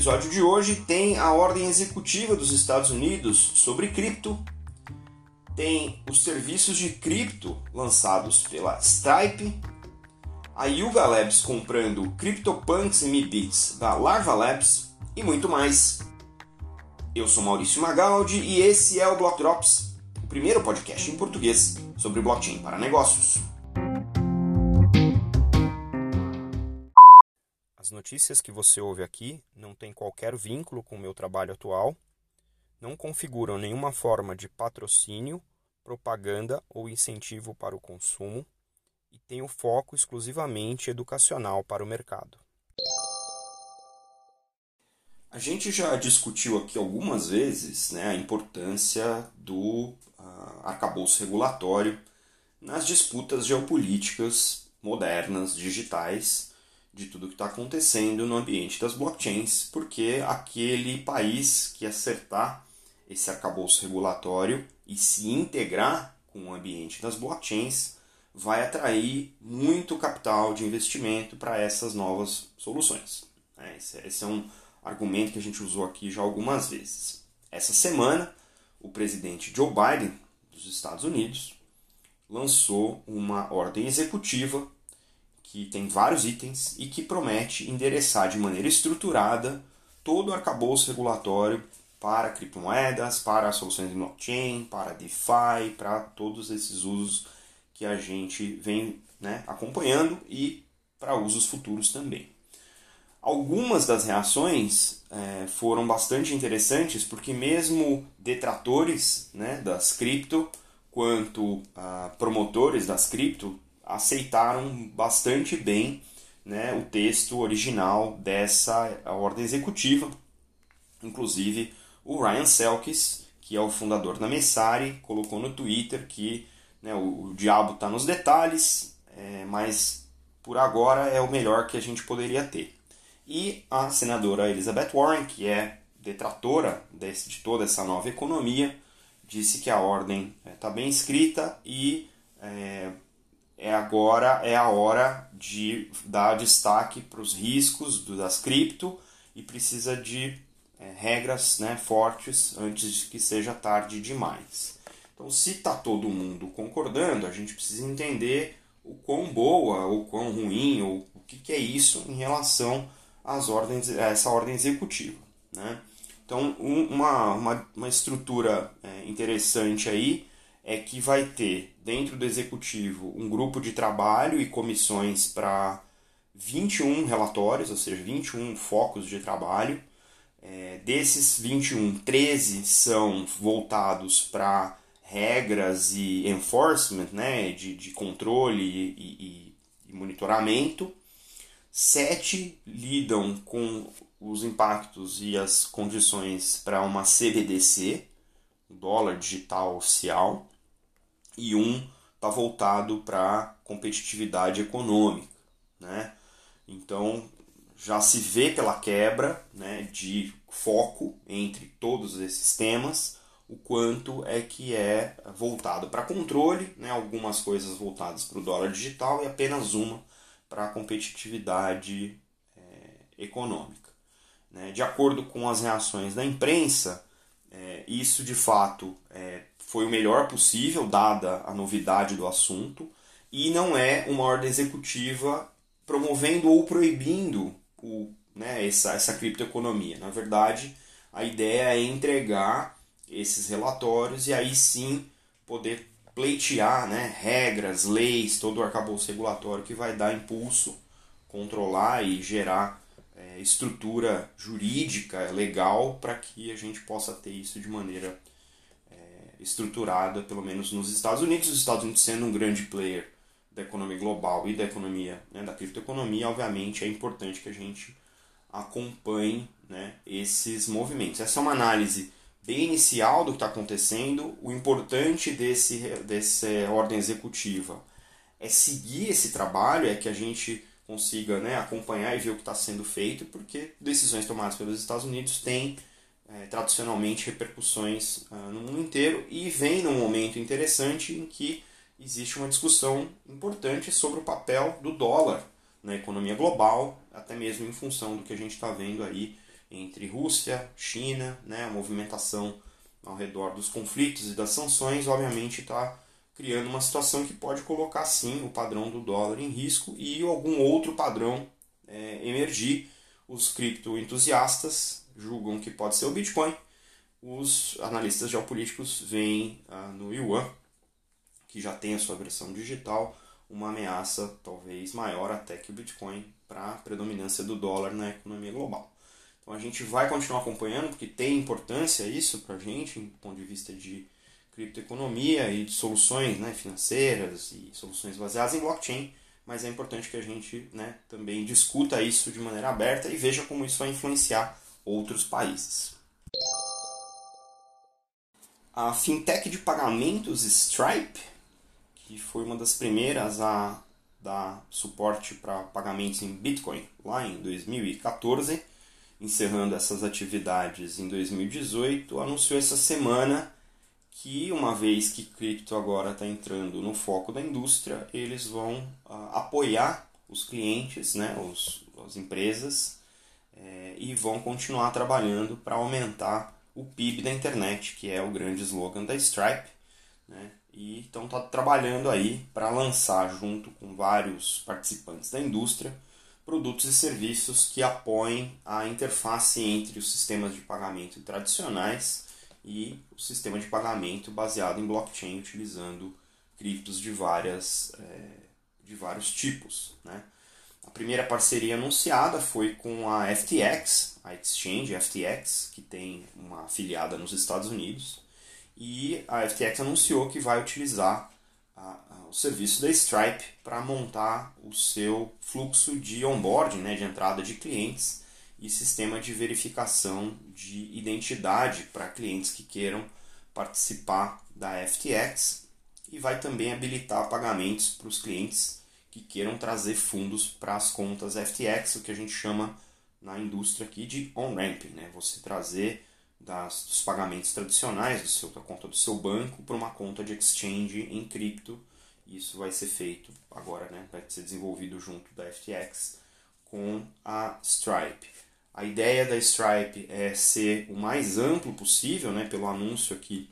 episódio de hoje tem a ordem executiva dos Estados Unidos sobre cripto, tem os serviços de cripto lançados pela Stripe, a Yuga Labs comprando CryptoPunks e MeBits da Larva Labs e muito mais. Eu sou Maurício Magaldi e esse é o Block Drops, o primeiro podcast em português sobre blockchain para negócios. As notícias que você ouve aqui não têm qualquer vínculo com o meu trabalho atual, não configuram nenhuma forma de patrocínio, propaganda ou incentivo para o consumo e têm o foco exclusivamente educacional para o mercado. A gente já discutiu aqui algumas vezes né, a importância do uh, arcabouço regulatório nas disputas geopolíticas modernas, digitais, de tudo que está acontecendo no ambiente das blockchains, porque aquele país que acertar esse arcabouço regulatório e se integrar com o ambiente das blockchains vai atrair muito capital de investimento para essas novas soluções. É, esse é um argumento que a gente usou aqui já algumas vezes. Essa semana, o presidente Joe Biden dos Estados Unidos lançou uma ordem executiva que tem vários itens e que promete endereçar de maneira estruturada todo o arcabouço regulatório para criptomoedas, para soluções de blockchain, para DeFi, para todos esses usos que a gente vem né, acompanhando e para usos futuros também. Algumas das reações é, foram bastante interessantes porque mesmo detratores né, das cripto quanto ah, promotores das cripto aceitaram bastante bem né, o texto original dessa ordem executiva. Inclusive, o Ryan Selkis, que é o fundador da Messari, colocou no Twitter que né, o, o, diabo está nos detalhes, é, mas por agora é o melhor que a gente poderia ter. E a senadora Elizabeth Warren, que é detratora desse, de toda essa nova economia, disse que a ordem está é, bem escrita e é, é agora é a hora de dar destaque para os riscos das cripto e precisa de é, regras né, fortes antes de que seja tarde demais. Então, se está todo mundo concordando, a gente precisa entender o quão boa ou quão ruim ou o que, que é isso em relação às ordens, a essa ordem executiva. Né? Então, um, uma, uma, uma estrutura é, interessante aí é que vai ter dentro do executivo um grupo de trabalho e comissões para 21 relatórios, ou seja, 21 focos de trabalho. É, desses 21, 13 são voltados para regras e enforcement, né, de, de controle e, e, e monitoramento. Sete lidam com os impactos e as condições para uma CBDC, dólar digital oficial e um está voltado para competitividade econômica, né? Então já se vê pela quebra, né, de foco entre todos esses temas, o quanto é que é voltado para controle, né, algumas coisas voltadas para o dólar digital e apenas uma para a competitividade é, econômica. Né? De acordo com as reações da imprensa, é, isso de fato é, foi o melhor possível, dada a novidade do assunto, e não é uma ordem executiva promovendo ou proibindo o, né, essa, essa criptoeconomia. Na verdade, a ideia é entregar esses relatórios e aí sim poder pleitear né, regras, leis, todo o arcabouço regulatório que vai dar impulso, controlar e gerar é, estrutura jurídica legal para que a gente possa ter isso de maneira estruturada, pelo menos nos Estados Unidos, os Estados Unidos sendo um grande player da economia global e da economia, né, da criptoeconomia, obviamente é importante que a gente acompanhe né, esses movimentos. Essa é uma análise bem inicial do que está acontecendo. O importante desse, dessa ordem executiva é seguir esse trabalho, é que a gente consiga né, acompanhar e ver o que está sendo feito, porque decisões tomadas pelos Estados Unidos têm é, tradicionalmente repercussões uh, no mundo inteiro e vem num momento interessante em que existe uma discussão importante sobre o papel do dólar na economia global, até mesmo em função do que a gente está vendo aí entre Rússia, China, né, a movimentação ao redor dos conflitos e das sanções, obviamente está criando uma situação que pode colocar sim o padrão do dólar em risco e algum outro padrão é, emergir. Os criptoentusiastas julgam que pode ser o Bitcoin, os analistas geopolíticos veem ah, no Yuan, que já tem a sua versão digital, uma ameaça talvez maior até que o Bitcoin para a predominância do dólar na economia global. Então a gente vai continuar acompanhando porque tem importância isso para a gente, do ponto de vista de criptoeconomia e de soluções né, financeiras e soluções baseadas em blockchain, mas é importante que a gente né, também discuta isso de maneira aberta e veja como isso vai influenciar outros países. A fintech de pagamentos Stripe, que foi uma das primeiras a dar suporte para pagamentos em Bitcoin lá em 2014, encerrando essas atividades em 2018, anunciou essa semana que, uma vez que cripto agora está entrando no foco da indústria, eles vão uh, apoiar os clientes, né, os, as empresas, é, e vão continuar trabalhando para aumentar o PIB da internet, que é o grande slogan da Stripe. Né, e estão tá trabalhando aí para lançar, junto com vários participantes da indústria, produtos e serviços que apoiem a interface entre os sistemas de pagamento tradicionais e o sistema de pagamento baseado em blockchain utilizando criptos de, várias, é, de vários tipos. Né? A primeira parceria anunciada foi com a FTX, a exchange FTX, que tem uma afiliada nos Estados Unidos, e a FTX anunciou que vai utilizar o serviço da Stripe para montar o seu fluxo de onboarding, né, de entrada de clientes e sistema de verificação de identidade para clientes que queiram participar da FTX e vai também habilitar pagamentos para os clientes que queiram trazer fundos para as contas FTX, o que a gente chama na indústria aqui de on-ramp, né? Você trazer das, dos pagamentos tradicionais do seu, da conta do seu banco para uma conta de exchange em cripto isso vai ser feito agora, né? vai ser desenvolvido junto da FTX com a Stripe. A ideia da Stripe é ser o mais amplo possível, né? pelo anúncio aqui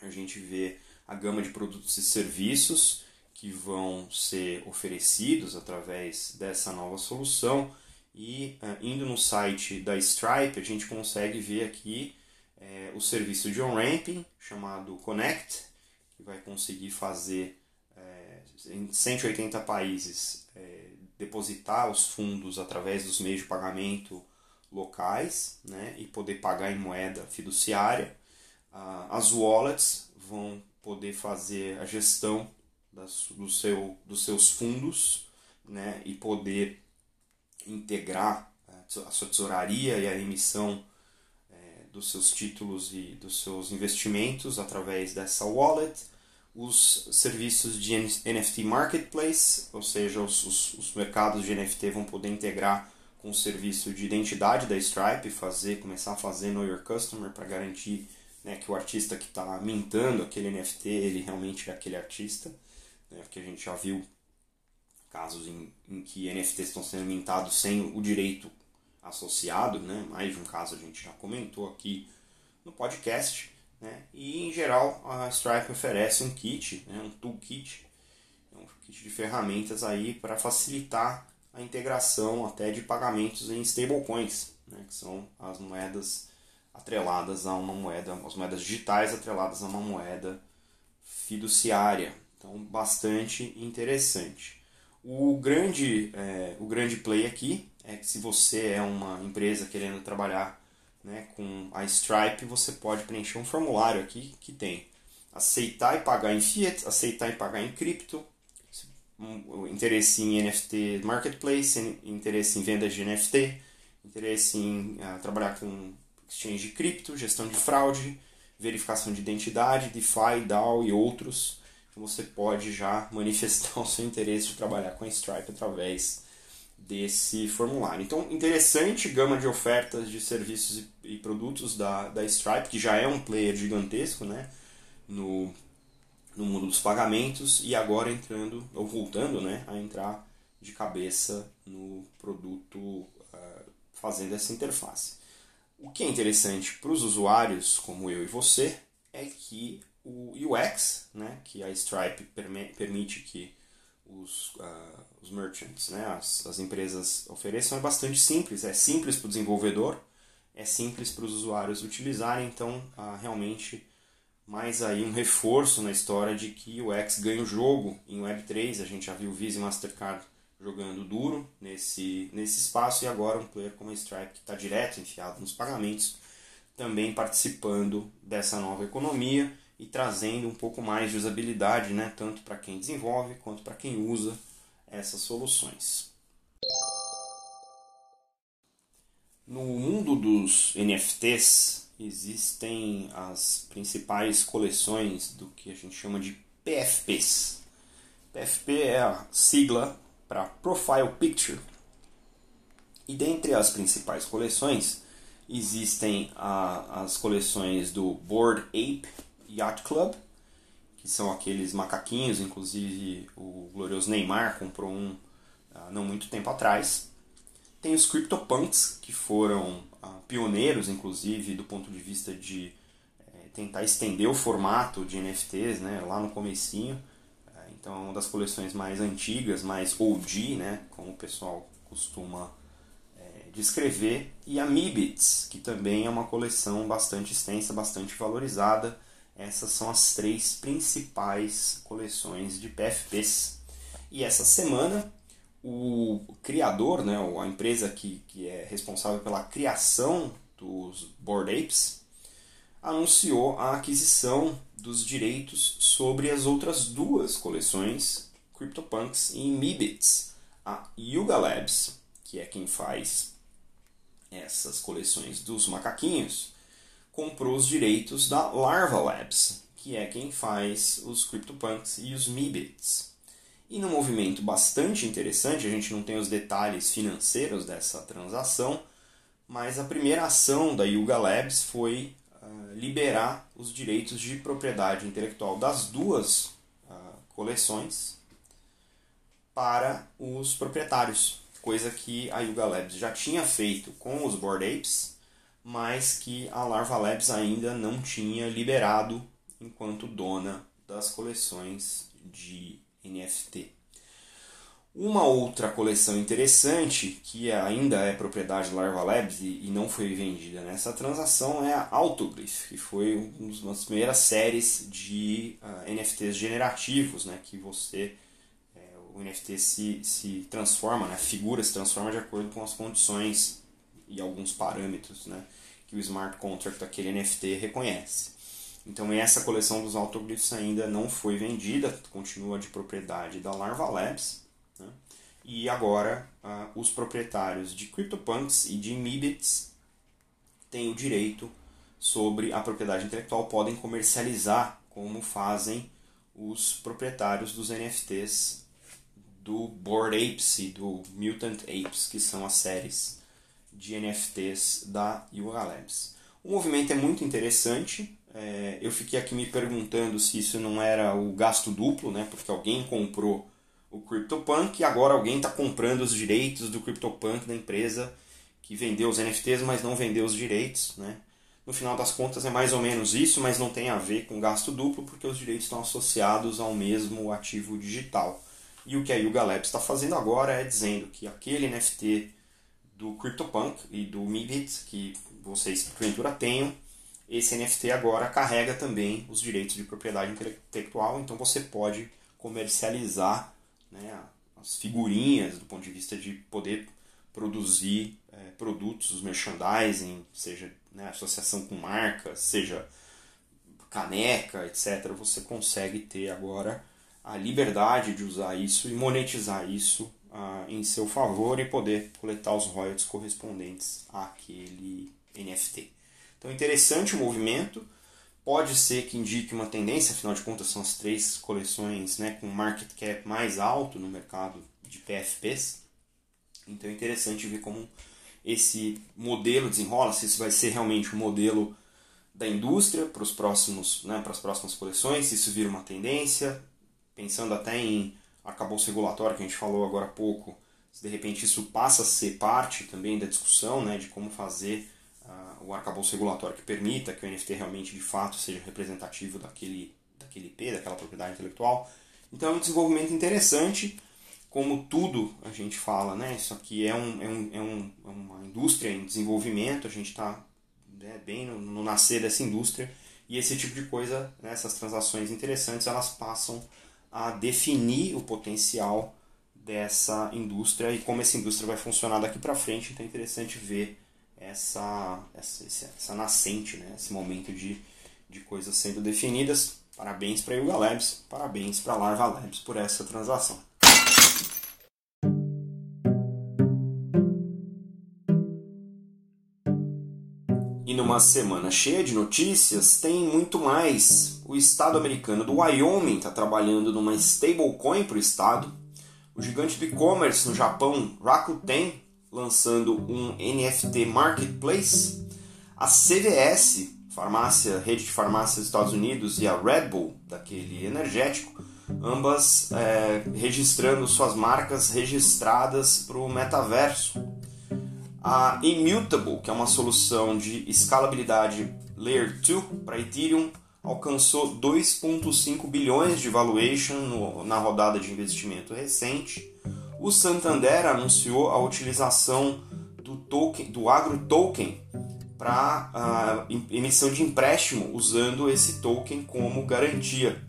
a gente vê a gama de produtos e serviços que vão ser oferecidos através dessa nova solução. E uh, indo no site da Stripe, a gente consegue ver aqui é, o serviço de on-ramping chamado Connect, que vai conseguir fazer em 180 países é, depositar os fundos através dos meios de pagamento locais né, e poder pagar em moeda fiduciária. As wallets vão poder fazer a gestão das, do seu, dos seus fundos né, e poder integrar é, a sua tesouraria e a emissão é, dos seus títulos e dos seus investimentos através dessa wallet os serviços de NFT Marketplace, ou seja, os, os, os, mercados de NFT vão poder integrar com o serviço de identidade da Stripe, fazer, começar a fazer Know Your Customer para garantir né, que o artista que está mintando aquele NFT, ele realmente é aquele artista, né, porque a gente já viu casos em, em que NFTs estão sendo mintados sem o direito associado, né, mais de um caso a gente já comentou aqui no podcast, né? E em geral a Stripe oferece um kit, né? um toolkit, um kit de ferramentas aí para facilitar a integração até de pagamentos em stablecoins, né? que são as moedas atreladas a uma moeda, as moedas digitais atreladas a uma moeda fiduciária. Então, bastante interessante. O grande, é, o grande play aqui é que se você é uma empresa querendo trabalhar né, com a Stripe, você pode preencher um formulário aqui que tem aceitar e pagar em fiat, aceitar e pagar em cripto, interesse em NFT marketplace, interesse em vendas de NFT, interesse em uh, trabalhar com exchange de cripto, gestão de fraude, verificação de identidade, DeFi, DAO e outros. Então você pode já manifestar o seu interesse de trabalhar com a Stripe através desse formulário. Então, interessante gama de ofertas de serviços e, e produtos da, da Stripe, que já é um player gigantesco né, no, no mundo dos pagamentos e agora entrando, ou voltando né, a entrar de cabeça no produto uh, fazendo essa interface. O que é interessante para os usuários como eu e você é que o UX, né, que a Stripe permite que os, uh, os merchants, né, as, as empresas ofereçam, é bastante simples. É simples para o desenvolvedor, é simples para os usuários utilizarem, então uh, realmente mais aí um reforço na história de que o X ganha o jogo em Web3. A gente já viu Visa e Mastercard jogando duro nesse, nesse espaço e agora um player como a Stripe que está direto enfiado nos pagamentos também participando dessa nova economia e trazendo um pouco mais de usabilidade, né, tanto para quem desenvolve quanto para quem usa essas soluções. No mundo dos NFTs existem as principais coleções do que a gente chama de PFPs. PFP é a sigla para Profile Picture. E dentre as principais coleções existem a, as coleções do Board Ape Yacht Club, que são aqueles macaquinhos, inclusive o glorioso Neymar comprou um uh, não muito tempo atrás. Tem os CryptoPunks, que foram uh, pioneiros, inclusive, do ponto de vista de uh, tentar estender o formato de NFTs né, lá no comecinho. Eh, então, é uma das coleções mais antigas, mais OG, né, como o pessoal costuma descrever. E a Mibits, que também é uma coleção bastante extensa, bastante valorizada essas são as três principais coleções de PFPs. E essa semana, o criador, né, a empresa que, que é responsável pela criação dos Board Apes, anunciou a aquisição dos direitos sobre as outras duas coleções, CryptoPunks e Mibits. A Yuga Labs, que é quem faz essas coleções dos macaquinhos, comprou os direitos da Larva Labs, que é quem faz os CryptoPunks e os Mibits. E num movimento bastante interessante, a gente não tem os detalhes financeiros dessa transação, mas a primeira ação da Yuga Labs foi uh, liberar os direitos de propriedade intelectual das duas uh, coleções para os proprietários, coisa que a Yuga Labs já tinha feito com os Bored Apes mas que a Larva Labs ainda não tinha liberado enquanto dona das coleções de NFT. Uma outra coleção interessante, que ainda é propriedade da Larva Labs e, não foi vendida nessa transação, é a Autoglyph, que foi uma das primeiras séries de uh, ah, NFTs generativos, né, que você é, o NFT se, se transforma, né, a figura se transforma de acordo com as condições e alguns parâmetros né, que o smart contract daquele NFT reconhece. Então essa coleção dos autoglyphs ainda não foi vendida, continua de propriedade da Larva Labs. Né? E agora uh, os proprietários de CryptoPunks e de Mibits têm o direito sobre a propriedade intelectual, podem comercializar como fazem os proprietários dos NFTs do Bored Apes e do Mutant Apes, que são as séries de NFTs da Yuga Labs. O movimento é muito interessante. É, eu fiquei aqui me perguntando se isso não era o gasto duplo, né? Porque alguém comprou o CryptoPunk e agora alguém está comprando os direitos do CryptoPunk da empresa que vendeu os NFTs, mas não vendeu os direitos, né? No final das contas é mais ou menos isso, mas não tem a ver com gasto duplo porque os direitos estão associados ao mesmo ativo digital. E o que a Yuga Labs está fazendo agora é dizendo que aquele NFT do CryptoPunk e do Mibit, que vocês porventura tenham, esse NFT agora carrega também os direitos de propriedade intelectual, então você pode comercializar né, as figurinhas do ponto de vista de poder produzir é, produtos, os merchandising, seja né, associação com marcas, seja caneca, etc. Você consegue ter agora a liberdade de usar isso e monetizar isso ah, em seu favor e poder coletar os royalties correspondentes àquele NFT. Então, interessante o movimento. Pode ser que indique uma tendência, afinal de contas, são as três coleções né, com market cap mais alto no mercado de PFPs. Então, é interessante ver como esse modelo desenrola, se isso vai ser realmente um modelo da indústria para, os próximos, né, para as próximas coleções, se isso vira uma tendência, pensando até em arcabouço regulatório que a gente falou agora há pouco, se de repente isso passa a ser parte também da discussão né, de como fazer uh, o arcabouço regulatório que permita que o NFT realmente de fato seja representativo daquele, daquele IP, daquela propriedade intelectual. Então é um desenvolvimento interessante, como tudo a gente fala, né? Isso aqui é, um, é, um, é, um, é uma indústria em desenvolvimento, a gente está né, bem no, no, nascer dessa indústria e esse tipo de coisa, né, essas transações interessantes, elas passam a definir o potencial dessa indústria e como essa indústria vai funcionar daqui para frente. Então é interessante ver essa, essa, essa nascente, né, esse momento de, de coisas sendo definidas. Parabéns para Yuga Labs, parabéns para Larva Labs por essa transação. Numa semana cheia de notícias, tem muito mais. O estado americano do Wyoming está trabalhando numa stablecoin para o estado. O gigante do e-commerce no Japão, Rakuten, lançando um NFT Marketplace. A CVS, farmácia, rede de farmácias dos Estados Unidos, e a Red Bull, daquele energético, ambas é, registrando suas marcas registradas para o metaverso. A Immutable, que é uma solução de escalabilidade Layer 2 para Ethereum, alcançou 2,5 bilhões de valuation no, na rodada de investimento recente. O Santander anunciou a utilização do token, do agro token para uh, emissão de empréstimo usando esse token como garantia.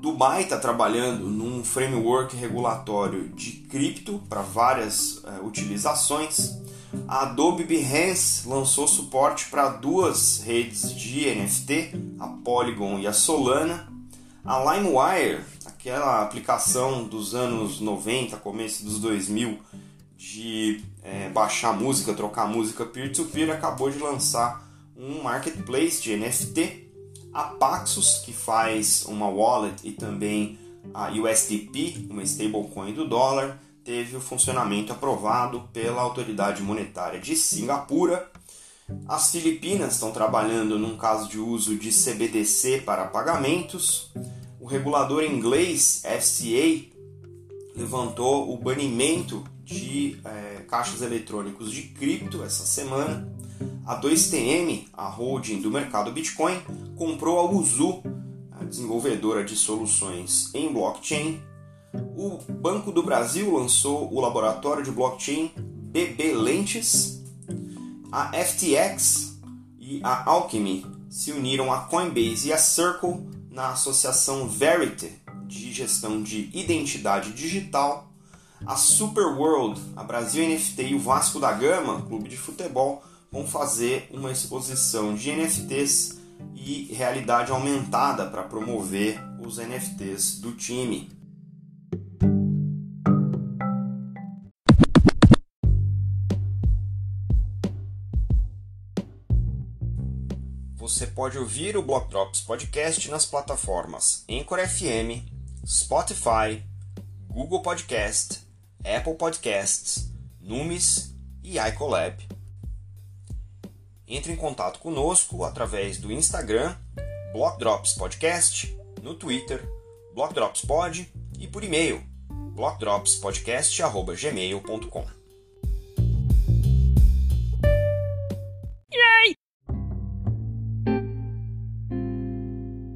Dubai está trabalhando num framework regulatório de cripto para várias uh, utilizações. A Adobe Behance lançou suporte para duas redes de NFT, a Polygon e a Solana. A LimeWire, aquela aplicação dos anos 90, começo dos 2000, de é, baixar música, trocar música peer-to-peer, -peer, acabou de lançar um marketplace de NFT a Paxos, que faz uma wallet e também a USDP, uma stablecoin do dólar, teve o funcionamento aprovado pela autoridade monetária de Singapura. As Filipinas estão trabalhando num caso de uso de CBDC para pagamentos. O regulador inglês FCA levantou o banimento de é, caixas eletrônicos de cripto essa semana. A 2TM, a holding do mercado Bitcoin, comprou a Uzu, a desenvolvedora de soluções em blockchain. O Banco do Brasil lançou o laboratório de blockchain BB Lentes. A FTX e a Alchemy se uniram a Coinbase e a Circle na associação Verity de gestão de identidade digital. A Superworld, a Brasil NFT e o Vasco da Gama, clube de futebol, vão fazer uma exposição de NFTs e realidade aumentada para promover os NFTs do time. Você pode ouvir o Block Drops Podcast nas plataformas Anchor FM, Spotify, Google Podcast, Apple Podcasts, Numis e iColab. Entre em contato conosco através do Instagram, Block Drops Podcast, no Twitter, Block Drops Pod e por e-mail, blockdropspodcast.gmail.com.